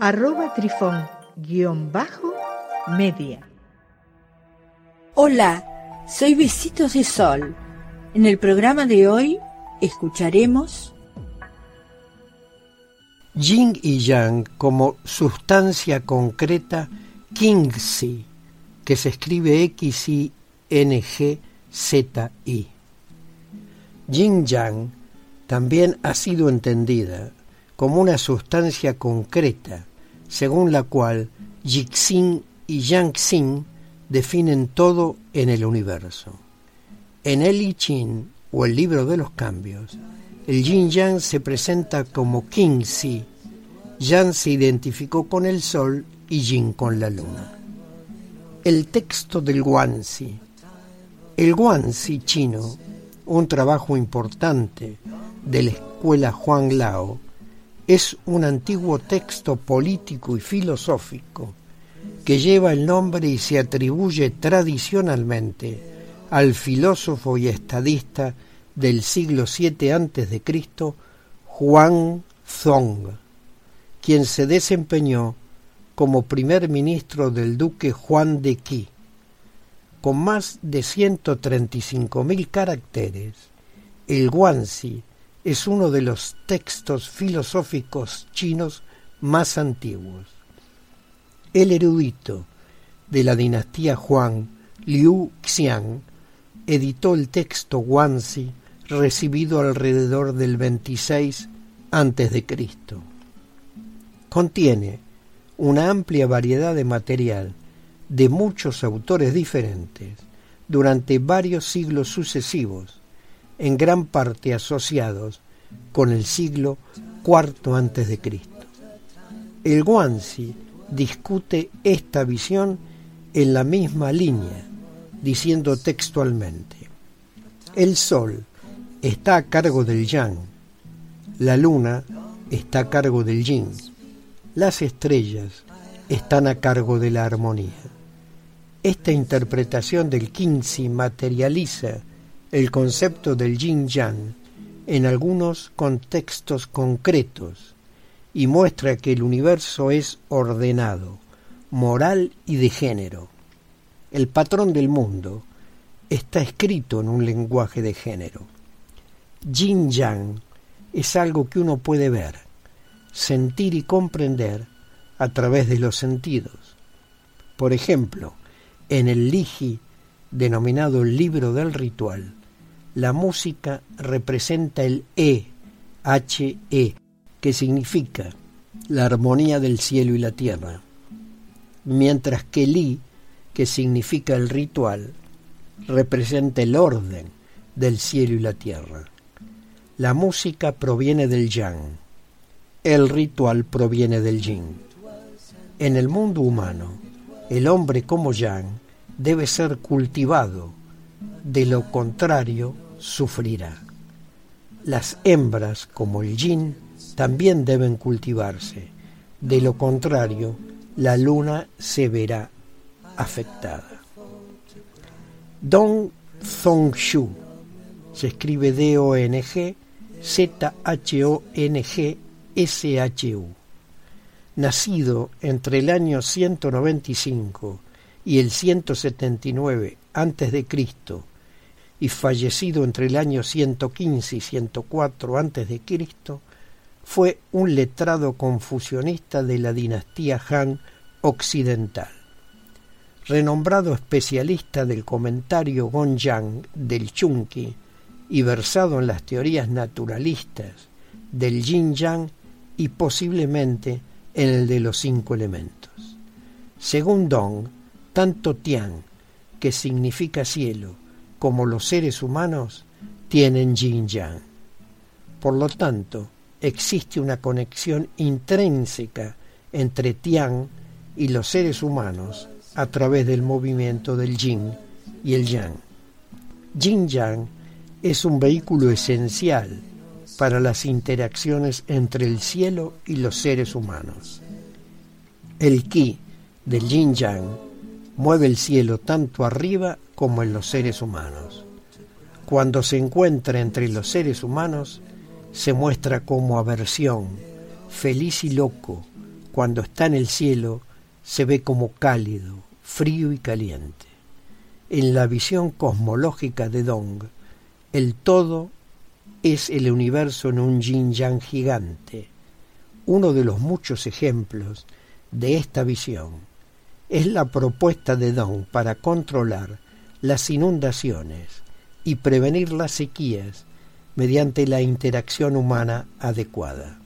arroba trifón guion bajo media. Hola, soy Besitos de Sol. En el programa de hoy escucharemos Yin y Yang como sustancia concreta Kingsi, que se escribe X-I-N-G-Z-I. Yin Yang también ha sido entendida como una sustancia concreta según la cual Yixin y Yangxin definen todo en el universo. En el I Ching, o el libro de los cambios, el Yin Yang se presenta como King Si. Yang se identificó con el sol y Yin con la luna. El texto del Guanxi. El Guanxi chino, un trabajo importante de la escuela Juan Lao, es un antiguo texto político y filosófico que lleva el nombre y se atribuye tradicionalmente al filósofo y estadista del siglo VII a.C., Juan Zong, quien se desempeñó como primer ministro del duque Juan de Qi. Con más de 135.000 caracteres, el Guanxi es uno de los textos filosóficos chinos más antiguos. El erudito de la dinastía Huang, Liu Xiang, editó el texto Guanxi recibido alrededor del 26 a.C. Contiene una amplia variedad de material de muchos autores diferentes durante varios siglos sucesivos en gran parte asociados con el siglo IV antes de Cristo. El Guanxi discute esta visión en la misma línea, diciendo textualmente: El sol está a cargo del yang, la luna está a cargo del yin, las estrellas están a cargo de la armonía. Esta interpretación del Qingxi materializa el concepto del yin-yang en algunos contextos concretos y muestra que el universo es ordenado, moral y de género. El patrón del mundo está escrito en un lenguaje de género. Yin-yang es algo que uno puede ver, sentir y comprender a través de los sentidos. Por ejemplo, en el Liji, denominado libro del ritual, la música representa el E, H-E, que significa la armonía del cielo y la tierra, mientras que el I, que significa el ritual, representa el orden del cielo y la tierra. La música proviene del yang, el ritual proviene del yin. En el mundo humano, el hombre como yang debe ser cultivado, de lo contrario sufrirá. Las hembras, como el yin, también deben cultivarse. De lo contrario, la luna se verá afectada. Dong Zhongshu se escribe D-O-N-G Z-H-O-N-G-S-H-U. Nacido entre el año 195 y el 179 antes de Cristo y fallecido entre el año 115 y 104 a.C., fue un letrado confucionista de la dinastía Han occidental. Renombrado especialista del comentario Gonyang del Chunqi y versado en las teorías naturalistas del Yin Yang y posiblemente en el de los cinco elementos. Según Dong, tanto Tian, que significa cielo, como los seres humanos tienen yin yang. Por lo tanto, existe una conexión intrínseca entre Tian y los seres humanos a través del movimiento del yin y el yang. Yin Yang es un vehículo esencial para las interacciones entre el cielo y los seres humanos. El ki del yin yang mueve el cielo tanto arriba como en los seres humanos. Cuando se encuentra entre los seres humanos, se muestra como aversión, feliz y loco. Cuando está en el cielo, se ve como cálido, frío y caliente. En la visión cosmológica de Dong, el todo es el universo en un yin yang gigante. Uno de los muchos ejemplos de esta visión es la propuesta de Dong para controlar las inundaciones y prevenir las sequías mediante la interacción humana adecuada.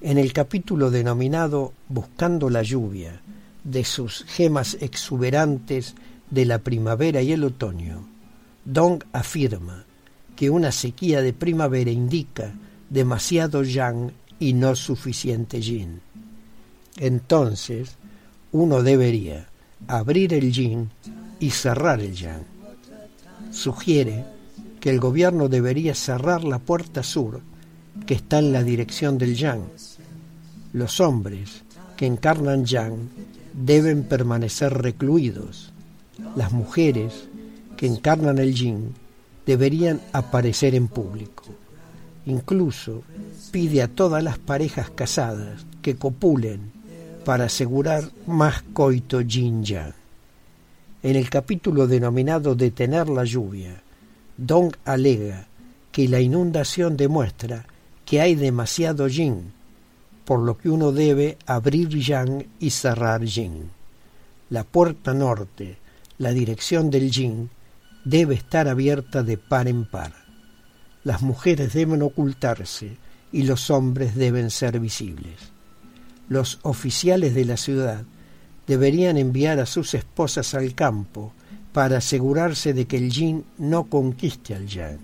En el capítulo denominado Buscando la lluvia, de sus gemas exuberantes de la primavera y el otoño, Dong afirma que una sequía de primavera indica demasiado yang y no suficiente yin. Entonces, uno debería abrir el yin y cerrar el yang. Sugiere que el gobierno debería cerrar la puerta sur, que está en la dirección del yang. Los hombres que encarnan yang deben permanecer recluidos. Las mujeres que encarnan el yin deberían aparecer en público. Incluso pide a todas las parejas casadas que copulen para asegurar más coito yang. En el capítulo denominado Detener la lluvia, Dong alega que la inundación demuestra que hay demasiado yin, por lo que uno debe abrir yang y cerrar yin. La puerta norte, la dirección del yin, debe estar abierta de par en par. Las mujeres deben ocultarse y los hombres deben ser visibles. Los oficiales de la ciudad deberían enviar a sus esposas al campo para asegurarse de que el yin no conquiste al yang.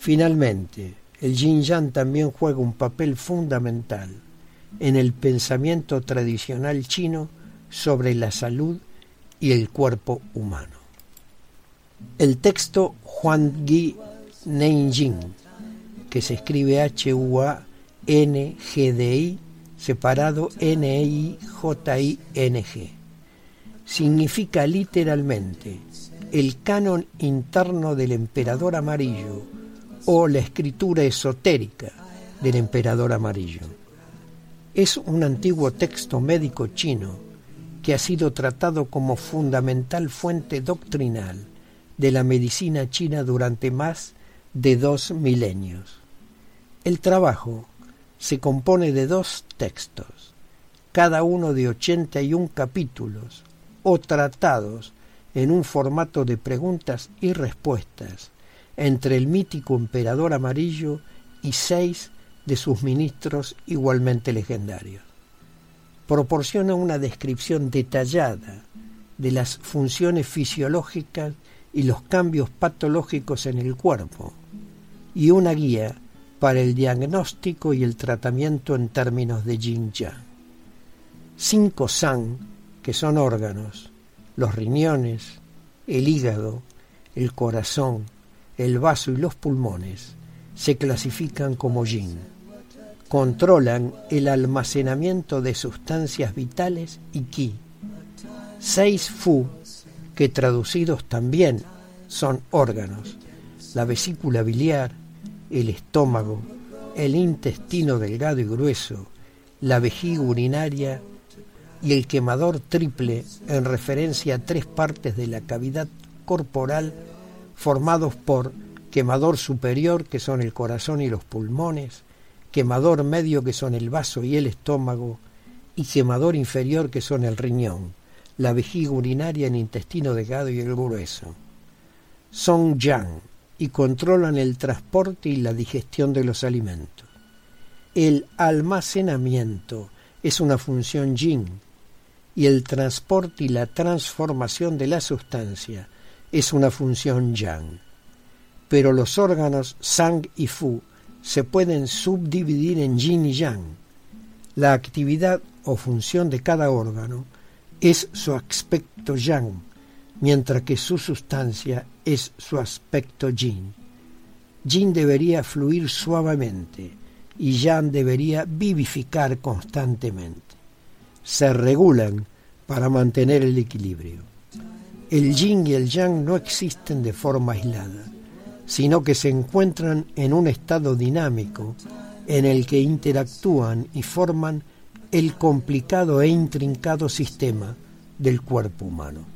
Finalmente, el yin yang también juega un papel fundamental en el pensamiento tradicional chino sobre la salud y el cuerpo humano. El texto Huan Gi Neijing, que se escribe H-U-A-N-G-D-I, separado N-I-J-I-N-G, significa literalmente el canon interno del emperador amarillo o la escritura esotérica del emperador amarillo. Es un antiguo texto médico chino que ha sido tratado como fundamental fuente doctrinal de la medicina china durante más de dos milenios. El trabajo se compone de dos textos, cada uno de 81 capítulos o tratados en un formato de preguntas y respuestas entre el mítico emperador amarillo y seis de sus ministros igualmente legendarios. Proporciona una descripción detallada de las funciones fisiológicas y los cambios patológicos en el cuerpo, y una guía para el diagnóstico y el tratamiento en términos de yang. Cinco san, que son órganos, los riñones, el hígado, el corazón, el vaso y los pulmones, se clasifican como yin. Controlan el almacenamiento de sustancias vitales y ki. Seis fu que traducidos también son órganos, la vesícula biliar, el estómago, el intestino delgado y grueso, la vejiga urinaria y el quemador triple en referencia a tres partes de la cavidad corporal formados por quemador superior que son el corazón y los pulmones, quemador medio que son el vaso y el estómago y quemador inferior que son el riñón la vejiga urinaria, el intestino delgado y el grueso. Son yang y controlan el transporte y la digestión de los alimentos. El almacenamiento es una función yin y el transporte y la transformación de la sustancia es una función yang. Pero los órganos sang y fu se pueden subdividir en yin y yang. La actividad o función de cada órgano es su aspecto yang, mientras que su sustancia es su aspecto yin. Yin debería fluir suavemente y yang debería vivificar constantemente. Se regulan para mantener el equilibrio. El yin y el yang no existen de forma aislada, sino que se encuentran en un estado dinámico en el que interactúan y forman el complicado e intrincado sistema del cuerpo humano.